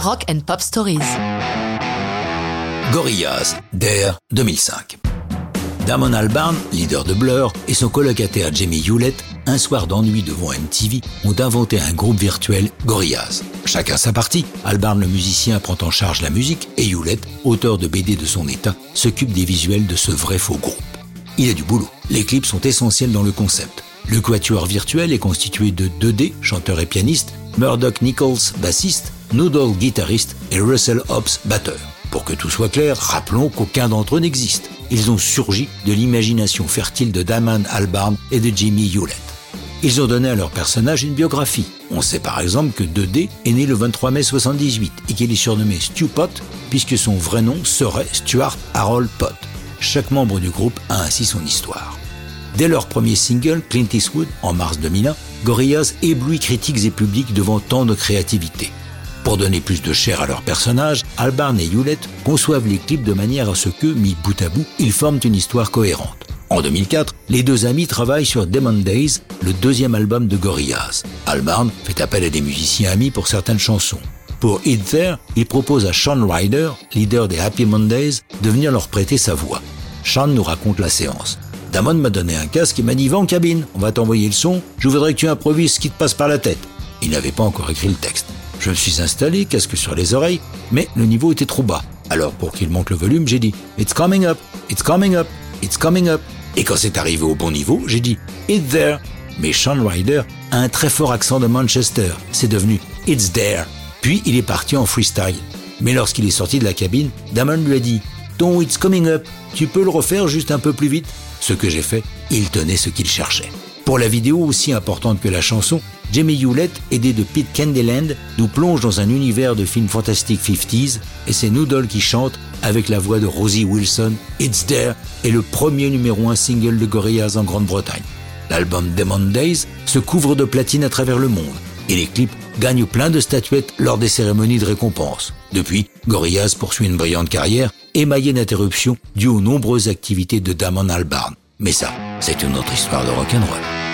Rock and Pop Stories. Gorillaz, Dare 2005. Damon Albarn, leader de Blur, et son colocataire Jamie Hewlett, un soir d'ennui devant MTV, ont inventé un groupe virtuel Gorillaz. Chacun sa partie. Albarn, le musicien, prend en charge la musique et Hewlett, auteur de BD de son état, s'occupe des visuels de ce vrai faux groupe. Il a du boulot. Les clips sont essentiels dans le concept. Le quatuor virtuel est constitué de 2D, chanteur et pianiste, Murdoch Nichols, bassiste, Noodle, guitariste et Russell Hobbs, batteur. Pour que tout soit clair, rappelons qu'aucun d'entre eux n'existe. Ils ont surgi de l'imagination fertile de Damon Albarn et de Jimmy Hewlett. Ils ont donné à leur personnage une biographie. On sait par exemple que 2D est né le 23 mai 78 et qu'il est surnommé Stu Pot puisque son vrai nom serait Stuart Harold Pot. Chaque membre du groupe a ainsi son histoire. Dès leur premier single, Clint Eastwood, en mars 2001, Gorillaz éblouit critiques et publics devant tant de créativité. Pour donner plus de chair à leurs personnages, Albarn et Hewlett conçoivent les clips de manière à ce que, mis bout à bout, ils forment une histoire cohérente. En 2004, les deux amis travaillent sur Demon Days, le deuxième album de Gorillaz. Albarn fait appel à des musiciens amis pour certaines chansons. Pour It There, il propose à Sean Ryder, leader des Happy Mondays, de venir leur prêter sa voix. Sean nous raconte la séance. Damon m'a donné un casque et m'a dit Va en cabine, on va t'envoyer le son, je voudrais que tu improvises ce qui te passe par la tête. Il n'avait pas encore écrit le texte. Je me suis installé, casque sur les oreilles, mais le niveau était trop bas. Alors pour qu'il monte le volume, j'ai dit It's coming up, it's coming up, it's coming up. Et quand c'est arrivé au bon niveau, j'ai dit It's there. Mais Sean Ryder a un très fort accent de Manchester. C'est devenu It's there. Puis il est parti en freestyle. Mais lorsqu'il est sorti de la cabine, Damon lui a dit Ton It's coming up, tu peux le refaire juste un peu plus vite Ce que j'ai fait, il tenait ce qu'il cherchait. Pour la vidéo aussi importante que la chanson, Jamie Hewlett, aidé de Pete Candyland, nous plonge dans un univers de films fantastiques 50s et c'est Noodle qui chante avec la voix de Rosie Wilson. It's There est le premier numéro un single de Gorillaz en Grande-Bretagne. L'album Demon Days se couvre de platine à travers le monde et les clips gagnent plein de statuettes lors des cérémonies de récompense. Depuis, Gorillaz poursuit une brillante carrière émaillée d'interruptions dues aux nombreuses activités de Damon Albarn. Mais ça, c'est une autre histoire de rock'n'roll.